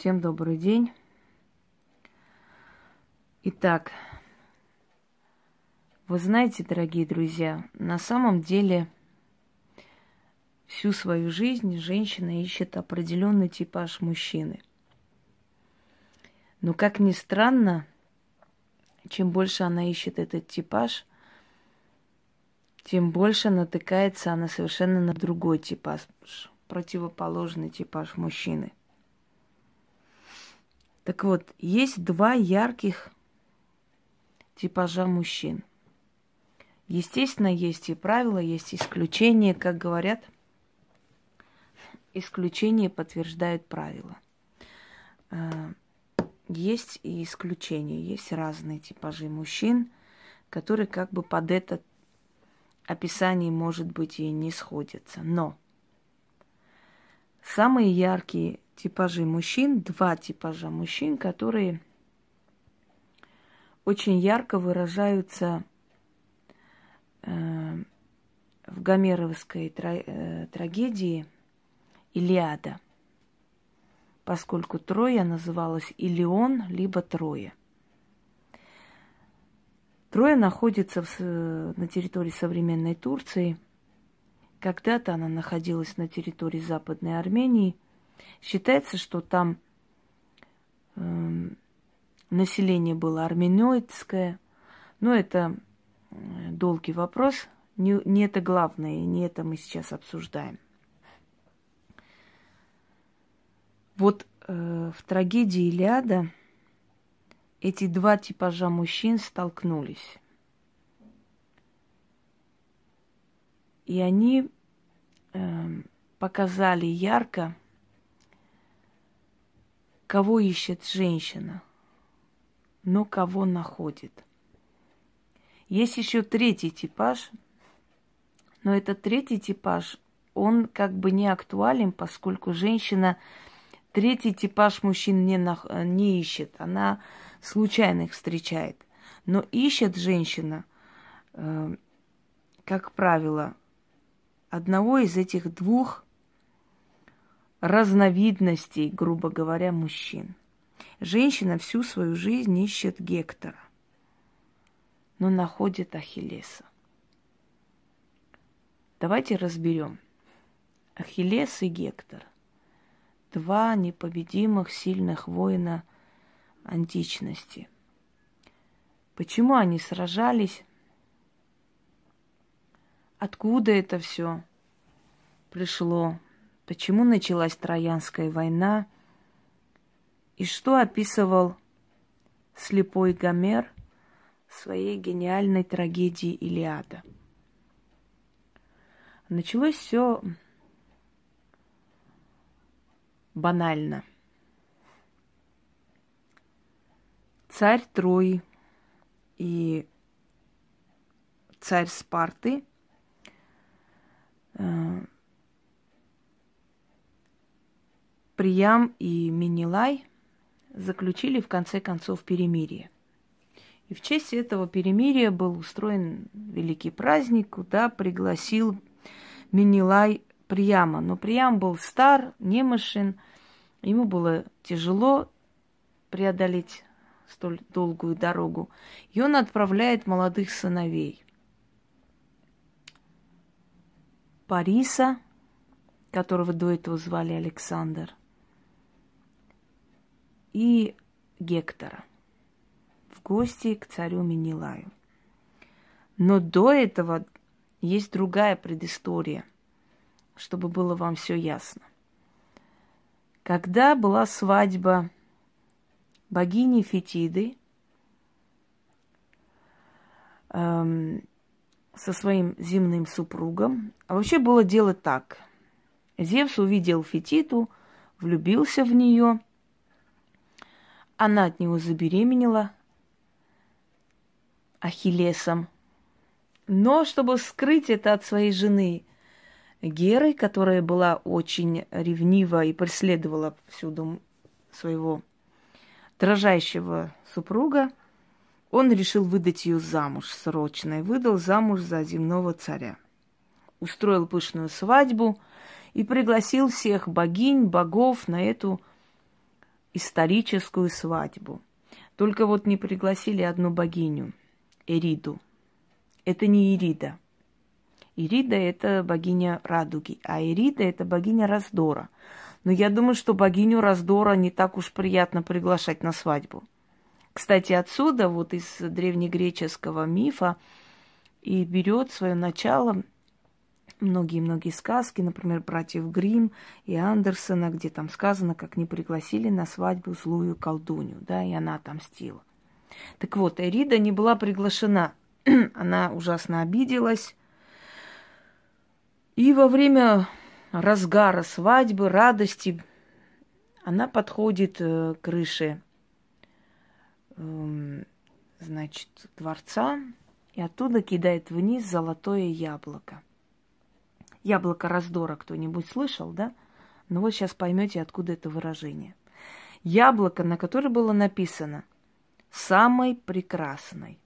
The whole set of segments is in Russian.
Всем добрый день. Итак, вы знаете, дорогие друзья, на самом деле всю свою жизнь женщина ищет определенный типаж мужчины. Но как ни странно, чем больше она ищет этот типаж, тем больше натыкается она совершенно на другой типаж, противоположный типаж мужчины. Так вот, есть два ярких типажа мужчин. Естественно, есть и правила, есть исключения, как говорят, исключения подтверждают правила. А, есть и исключения, есть разные типажи мужчин, которые как бы под это описание, может быть, и не сходятся. Но самые яркие типажи мужчин, два типажа мужчин, которые очень ярко выражаются э, в гомеровской тра- э, трагедии Илиада, поскольку Троя называлась Илион, либо Троя. Троя находится в, на территории современной Турции. Когда-то она находилась на территории Западной Армении. Считается, что там э, население было армяноидское. Но это долгий вопрос. Не, не это главное, не это мы сейчас обсуждаем. Вот э, в трагедии Илиада эти два типажа мужчин столкнулись. И они э, показали ярко, кого ищет женщина, но кого находит – есть еще третий типаж, но этот третий типаж, он как бы не актуален, поскольку женщина третий типаж мужчин не, на, не ищет, она случайно их встречает. Но ищет женщина, э, как правило, одного из этих двух разновидностей, грубо говоря, мужчин. Женщина всю свою жизнь ищет Гектора но находит Ахиллеса. Давайте разберем. Ахиллес и Гектор. Два непобедимых сильных воина античности. Почему они сражались? Откуда это все пришло? Почему началась Троянская война? И что описывал слепой Гомер – своей гениальной трагедии Илиада. Началось все банально. Царь Трои и царь Спарты э, Приям и Минилай заключили в конце концов перемирие – и в честь этого перемирия был устроен великий праздник, куда пригласил Минилай Прияма. Но Приям был стар, немощен, ему было тяжело преодолеть столь долгую дорогу. И он отправляет молодых сыновей. Париса, которого до этого звали Александр, и Гектора в гости к царю Минилаю. Но до этого есть другая предыстория, чтобы было вам все ясно. Когда была свадьба богини Фетиды эм, со своим земным супругом, а вообще было дело так. Зевс увидел Фетиду, влюбился в нее, она от него забеременела, Ахиллесом. Но чтобы скрыть это от своей жены Геры, которая была очень ревнива и преследовала всюду своего дрожащего супруга, он решил выдать ее замуж срочно и выдал замуж за земного царя. Устроил пышную свадьбу и пригласил всех богинь, богов на эту историческую свадьбу. Только вот не пригласили одну богиню, Эриду. Это не Ирида. Ирида – это богиня радуги, а Эрида – это богиня раздора. Но я думаю, что богиню раздора не так уж приятно приглашать на свадьбу. Кстати, отсюда, вот из древнегреческого мифа, и берет свое начало многие-многие сказки, например, братьев Грим и Андерсона, где там сказано, как не пригласили на свадьбу злую колдунью, да, и она отомстила. Так вот, Эрида не была приглашена. она ужасно обиделась. И во время разгара свадьбы, радости, она подходит э, к крыше, э, значит, дворца, и оттуда кидает вниз золотое яблоко. Яблоко раздора кто-нибудь слышал, да? Ну вот сейчас поймете, откуда это выражение. Яблоко, на которое было написано «самой прекрасной».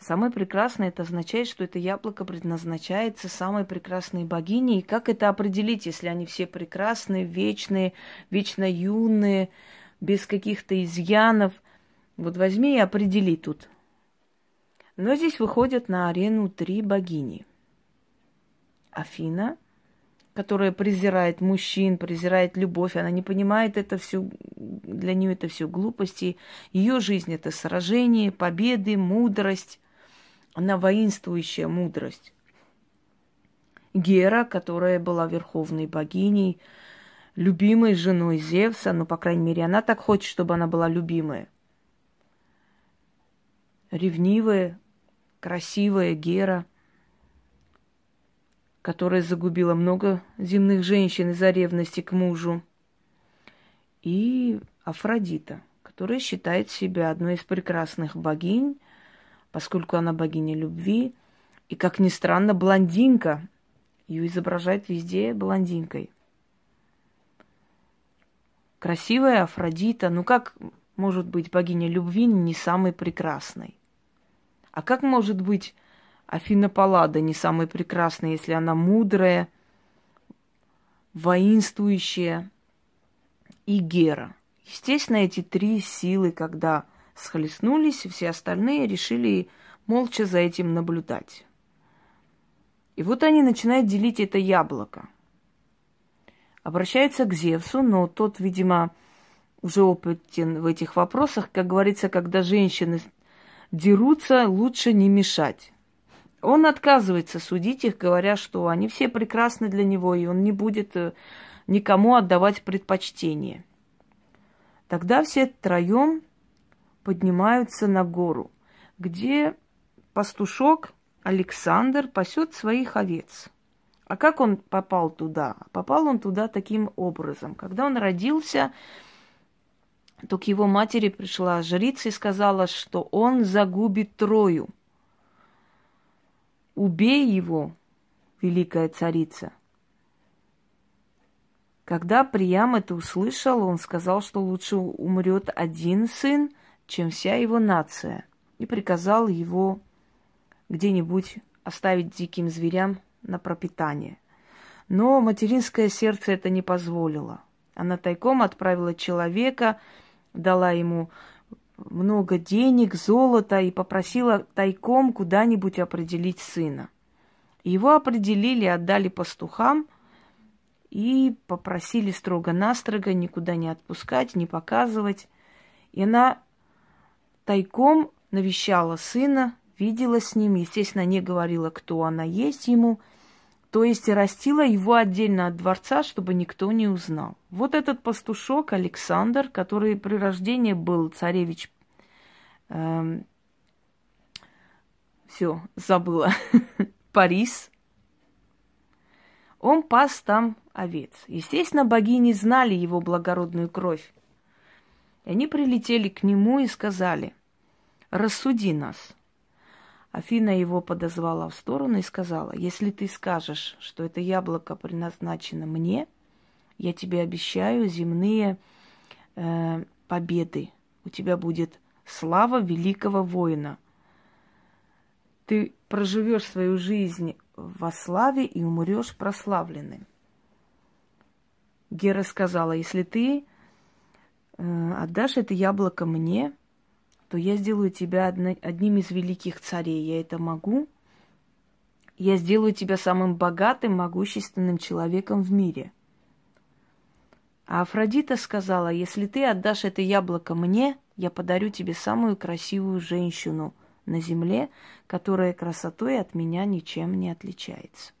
Самое прекрасное это означает, что это яблоко предназначается самой прекрасной богине. И как это определить, если они все прекрасные, вечные, вечно юные, без каких-то изъянов? Вот возьми и определи тут. Но здесь выходят на арену три богини. Афина, которая презирает мужчин, презирает любовь, она не понимает это все, для нее это все глупости. Ее жизнь это сражение, победы, мудрость. Она воинствующая мудрость. Гера, которая была верховной богиней, любимой женой Зевса, ну, по крайней мере, она так хочет, чтобы она была любимая. Ревнивая, красивая Гера – которая загубила много земных женщин из-за ревности к мужу, и Афродита, которая считает себя одной из прекрасных богинь, поскольку она богиня любви, и, как ни странно, блондинка. Ее изображают везде блондинкой. Красивая Афродита, ну как может быть богиня любви не самой прекрасной? А как может быть Афина Паллада не самая прекрасная, если она мудрая, воинствующая и Гера. Естественно, эти три силы, когда схлестнулись, все остальные решили молча за этим наблюдать. И вот они начинают делить это яблоко. Обращаются к Зевсу, но тот, видимо, уже опытен в этих вопросах. Как говорится, когда женщины дерутся, лучше не мешать. Он отказывается судить их, говоря, что они все прекрасны для него, и он не будет э, никому отдавать предпочтение. Тогда все троем поднимаются на гору, где пастушок Александр пасет своих овец. А как он попал туда? Попал он туда таким образом. Когда он родился, то к его матери пришла жрица и сказала, что он загубит Трою – Убей его, великая царица. Когда Приям это услышал, он сказал, что лучше умрет один сын, чем вся его нация, и приказал его где-нибудь оставить диким зверям на пропитание. Но материнское сердце это не позволило. Она тайком отправила человека, дала ему много денег, золота и попросила тайком куда-нибудь определить сына. Его определили, отдали пастухам и попросили строго-настрого никуда не отпускать, не показывать. И она тайком навещала сына, видела с ним, естественно, не говорила, кто она есть ему, то есть растила его отдельно от дворца, чтобы никто не узнал. Вот этот пастушок Александр, который при рождении был царевич, эм, все, забыла, Парис, он пас там овец. Естественно, богини знали его благородную кровь. И они прилетели к нему и сказали, рассуди нас – Афина его подозвала в сторону и сказала, если ты скажешь, что это яблоко предназначено мне, я тебе обещаю земные э, победы. У тебя будет слава великого воина. Ты проживешь свою жизнь во славе и умрешь прославленным. Гера сказала, если ты э, отдашь это яблоко мне, то я сделаю тебя одним из великих царей. Я это могу. Я сделаю тебя самым богатым, могущественным человеком в мире. А Афродита сказала, если ты отдашь это яблоко мне, я подарю тебе самую красивую женщину на земле, которая красотой от меня ничем не отличается.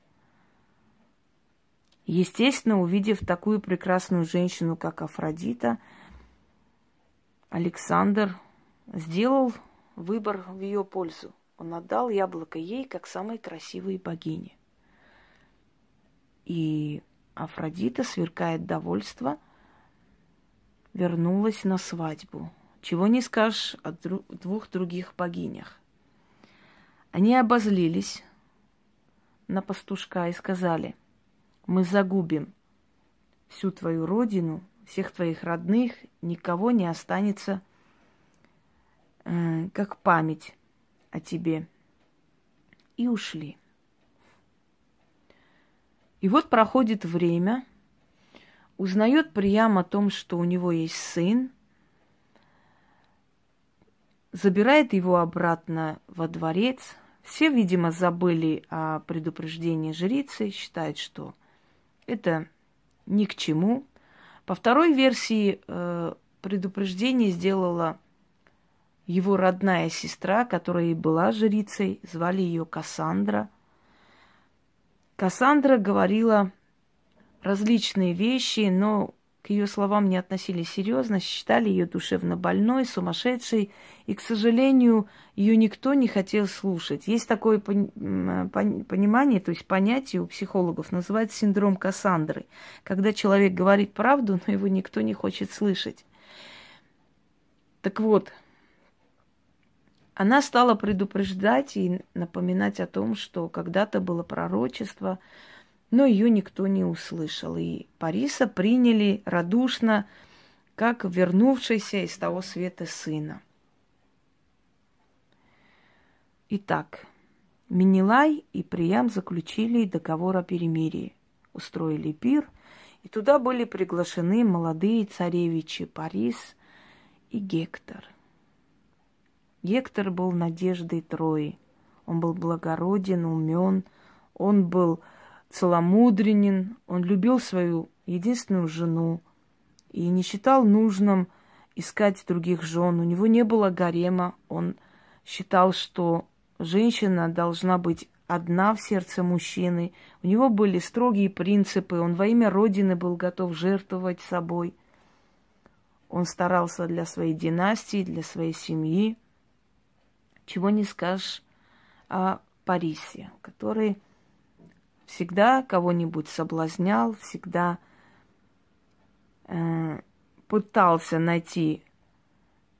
Естественно, увидев такую прекрасную женщину, как Афродита, Александр сделал выбор в ее пользу. Он отдал яблоко ей, как самой красивой богине. И Афродита, сверкает довольство, вернулась на свадьбу. Чего не скажешь о двух других богинях. Они обозлились на пастушка и сказали, мы загубим всю твою родину, всех твоих родных, никого не останется как память о тебе. И ушли. И вот проходит время, узнает Приям о том, что у него есть сын, забирает его обратно во дворец. Все, видимо, забыли о предупреждении жрицы, считают, что это ни к чему. По второй версии э, предупреждение сделала его родная сестра, которая и была жрицей, звали ее Кассандра. Кассандра говорила различные вещи, но к ее словам не относились серьезно, считали ее душевно больной, сумасшедшей, и, к сожалению, ее никто не хотел слушать. Есть такое понимание, то есть понятие у психологов, называется синдром Кассандры, когда человек говорит правду, но его никто не хочет слышать. Так вот, она стала предупреждать и напоминать о том, что когда-то было пророчество, но ее никто не услышал. И Париса приняли радушно, как вернувшийся из того света сына. Итак, Минилай и Приям заключили договор о перемирии, устроили пир, и туда были приглашены молодые царевичи Парис и Гектор – Гектор был надеждой Трои. Он был благороден, умен, он был целомудренен, он любил свою единственную жену и не считал нужным искать других жен. У него не было гарема, он считал, что женщина должна быть одна в сердце мужчины. У него были строгие принципы, он во имя Родины был готов жертвовать собой. Он старался для своей династии, для своей семьи чего не скажешь о Парисе, который всегда кого-нибудь соблазнял, всегда э, пытался найти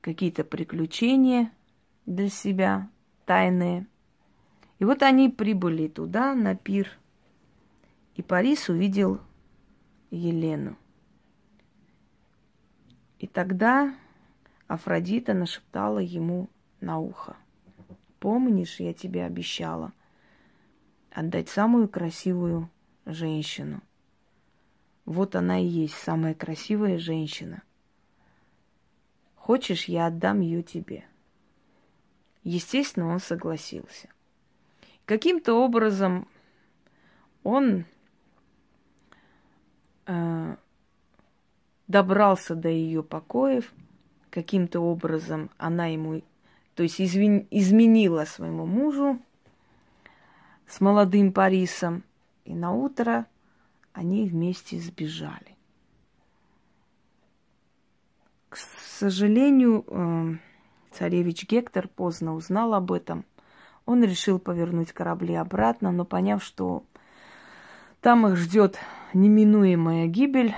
какие-то приключения для себя, тайные. И вот они прибыли туда, на пир, и Парис увидел Елену. И тогда Афродита нашептала ему на ухо. Помнишь, я тебе обещала отдать самую красивую женщину. Вот она и есть самая красивая женщина. Хочешь, я отдам ее тебе. Естественно, он согласился. Каким-то образом он э, добрался до ее покоев, каким-то образом она ему то есть извин, изменила своему мужу с молодым Парисом, и на утро они вместе сбежали. К сожалению, э, царевич Гектор поздно узнал об этом. Он решил повернуть корабли обратно, но поняв, что там их ждет неминуемая гибель,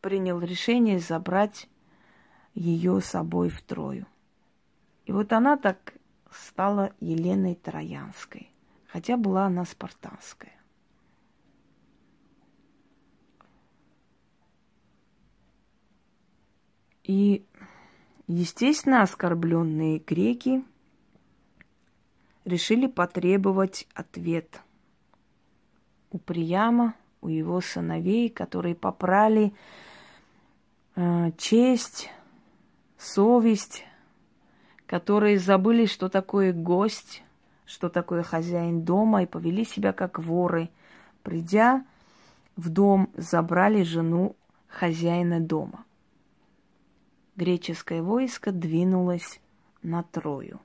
принял решение забрать ее с собой в Трою. И вот она так стала Еленой Троянской, хотя была она спартанская. И, естественно, оскорбленные греки решили потребовать ответ у Прияма, у его сыновей, которые попрали э, честь, совесть, которые забыли, что такое гость, что такое хозяин дома, и повели себя как воры. Придя в дом, забрали жену хозяина дома. Греческое войско двинулось на Трою.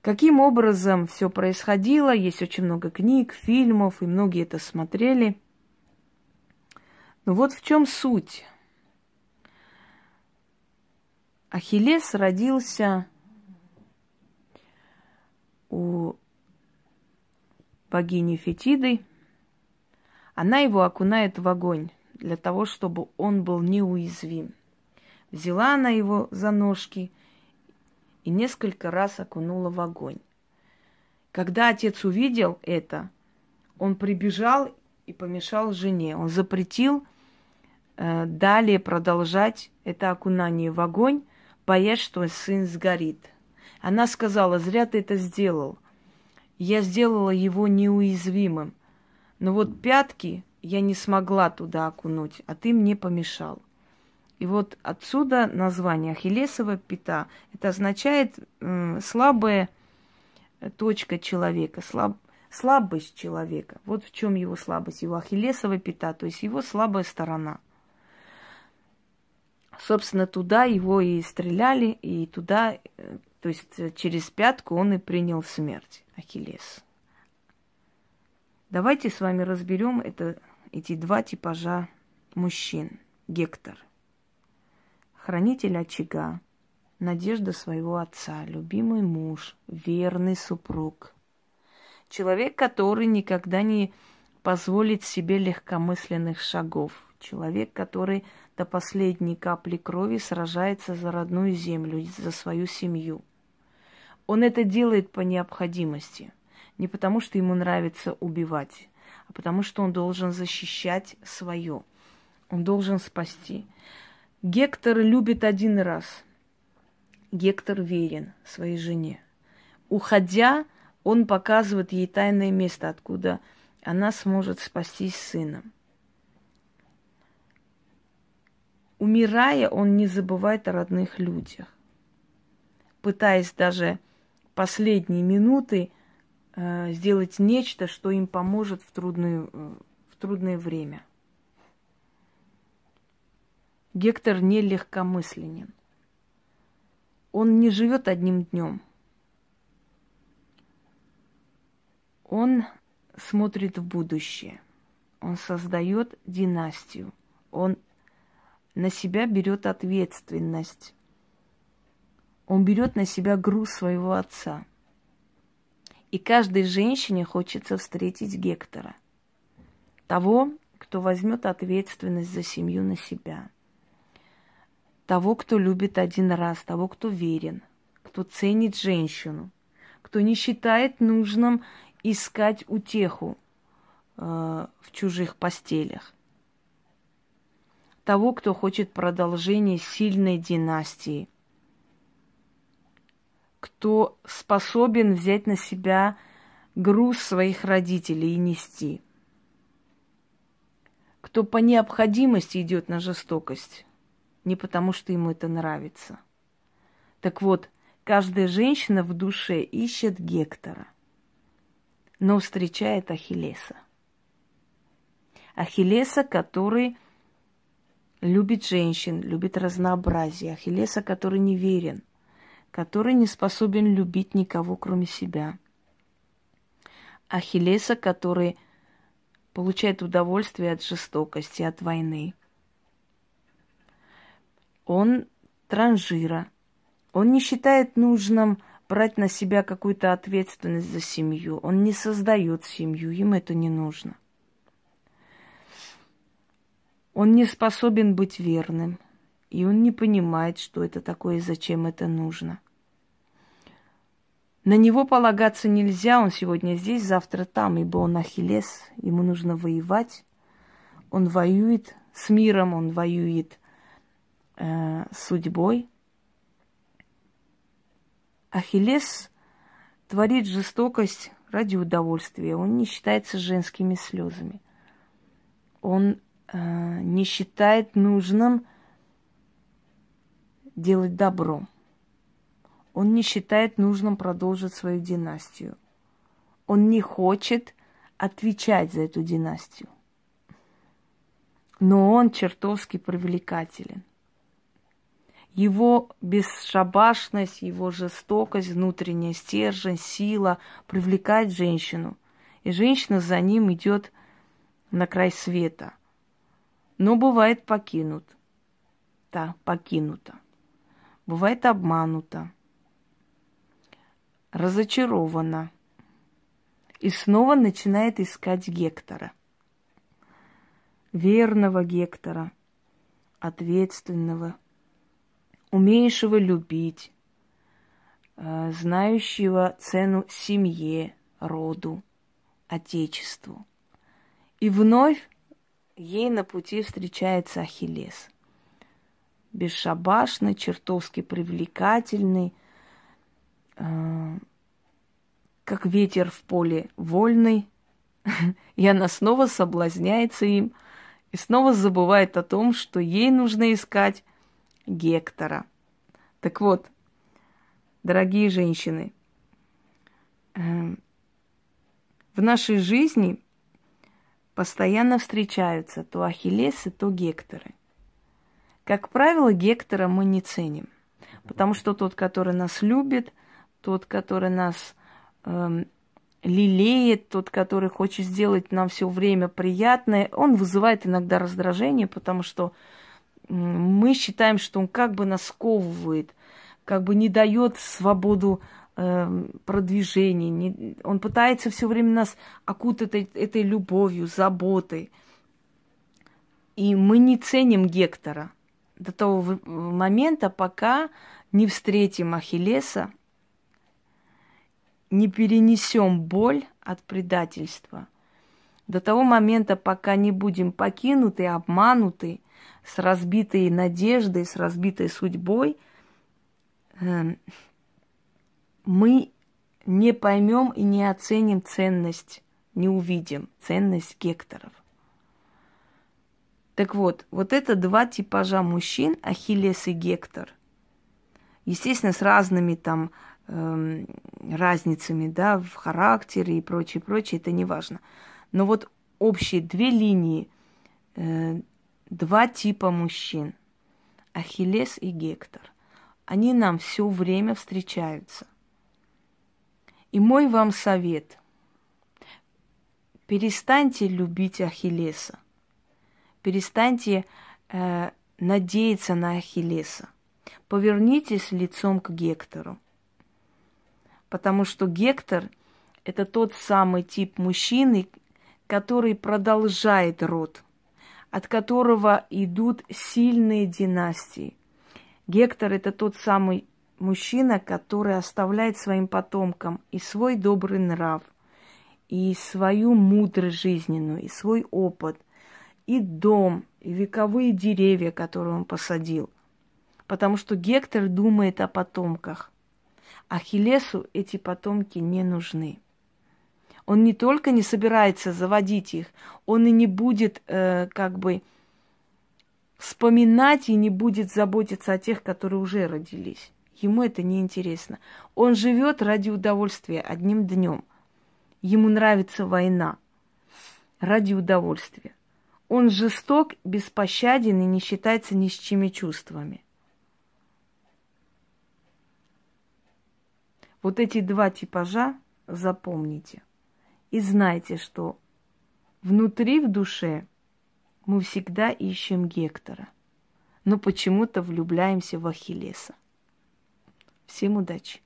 Каким образом все происходило? Есть очень много книг, фильмов, и многие это смотрели. Но вот в чем суть. Ахиллес родился у богини Фетиды. Она его окунает в огонь для того, чтобы он был неуязвим. Взяла она его за ножки – и несколько раз окунула в огонь. Когда отец увидел это, он прибежал и помешал жене. Он запретил э, далее продолжать это окунание в огонь, боясь, что сын сгорит. Она сказала, зря ты это сделал. Я сделала его неуязвимым. Но вот пятки я не смогла туда окунуть, а ты мне помешал. И вот отсюда название Ахиллесова пята. Это означает э, слабая точка человека, слаб, слабость человека. Вот в чем его слабость, его Ахиллесова пята, то есть его слабая сторона. Собственно, туда его и стреляли, и туда, э, то есть через пятку он и принял смерть, Ахиллес. Давайте с вами разберем это, эти два типажа мужчин. Гектор хранитель очага, надежда своего отца, любимый муж, верный супруг. Человек, который никогда не позволит себе легкомысленных шагов. Человек, который до последней капли крови сражается за родную землю, за свою семью. Он это делает по необходимости, не потому что ему нравится убивать, а потому что он должен защищать свое. Он должен спасти. Гектор любит один раз. Гектор верен своей жене. Уходя, он показывает ей тайное место, откуда она сможет спастись сыном. Умирая, он не забывает о родных людях, пытаясь даже последние минуты э, сделать нечто, что им поможет в, трудную, э, в трудное время. Гектор не легкомысленен. Он не живет одним днем. Он смотрит в будущее. Он создает династию. Он на себя берет ответственность. Он берет на себя груз своего отца. И каждой женщине хочется встретить Гектора. Того, кто возьмет ответственность за семью на себя – того, кто любит один раз, того, кто верен, кто ценит женщину, кто не считает нужным искать утеху э, в чужих постелях, того, кто хочет продолжения сильной династии, кто способен взять на себя груз своих родителей и нести, кто по необходимости идет на жестокость не потому, что ему это нравится. Так вот, каждая женщина в душе ищет Гектора, но встречает Ахиллеса. Ахиллеса, который любит женщин, любит разнообразие. Ахиллеса, который не верен, который не способен любить никого, кроме себя. Ахиллеса, который получает удовольствие от жестокости, от войны – он транжира. Он не считает нужным брать на себя какую-то ответственность за семью. Он не создает семью, им это не нужно. Он не способен быть верным, и он не понимает, что это такое и зачем это нужно. На него полагаться нельзя, он сегодня здесь, завтра там, ибо он Ахиллес, ему нужно воевать. Он воюет с миром, он воюет э, судьбой. Ахиллес творит жестокость ради удовольствия. Он не считается женскими слезами. Он не считает нужным делать добро. Он не считает нужным продолжить свою династию. Он не хочет отвечать за эту династию. Но он чертовски привлекателен. Его бесшабашность, его жестокость, внутренняя стержень, сила привлекает женщину. И женщина за ним идет на край света. Но бывает покинут. Да, покинута. Бывает обманута. Разочарована. И снова начинает искать Гектора. Верного Гектора, ответственного, умеющего любить, э, знающего цену семье, роду, отечеству. И вновь ей на пути встречается Ахиллес. Бесшабашный, чертовски привлекательный, э, как ветер в поле вольный. И она снова соблазняется им и снова забывает о том, что ей нужно искать Гектора. Так вот, дорогие женщины, эм, в нашей жизни постоянно встречаются то Ахиллесы, то Гекторы. Как правило, Гектора мы не ценим, потому что тот, который нас любит, тот, который нас эм, лелеет, тот, который хочет сделать нам все время приятное, он вызывает иногда раздражение, потому что мы считаем, что он как бы нас сковывает, как бы не дает свободу э, продвижения. Не, он пытается все время нас окутать этой, этой любовью, заботой. И мы не ценим Гектора до того момента, пока не встретим Ахиллеса, не перенесем боль от предательства. До того момента, пока не будем покинуты, обмануты, с разбитой надеждой, с разбитой судьбой, эм, мы не поймем и не оценим ценность, не увидим ценность гекторов. Так вот, вот это два типажа мужчин, Ахиллес и Гектор. Естественно, с разными там э, разницами, да, в характере и прочее, прочее, это не важно. Но вот общие две линии э, два типа мужчин. Ахиллес и Гектор. Они нам все время встречаются. И мой вам совет. Перестаньте любить Ахиллеса. Перестаньте э, надеяться на Ахиллеса. Повернитесь лицом к Гектору. Потому что Гектор – это тот самый тип мужчины, который продолжает род – от которого идут сильные династии. Гектор – это тот самый мужчина, который оставляет своим потомкам и свой добрый нрав, и свою мудрость жизненную, и свой опыт, и дом, и вековые деревья, которые он посадил. Потому что Гектор думает о потомках. Ахиллесу эти потомки не нужны он не только не собирается заводить их, он и не будет э, как бы вспоминать и не будет заботиться о тех, которые уже родились. Ему это не интересно. Он живет ради удовольствия одним днем. Ему нравится война ради удовольствия. Он жесток, беспощаден и не считается ни с чьими чувствами. Вот эти два типажа запомните. И знайте, что внутри, в душе мы всегда ищем Гектора, но почему-то влюбляемся в Ахиллеса. Всем удачи!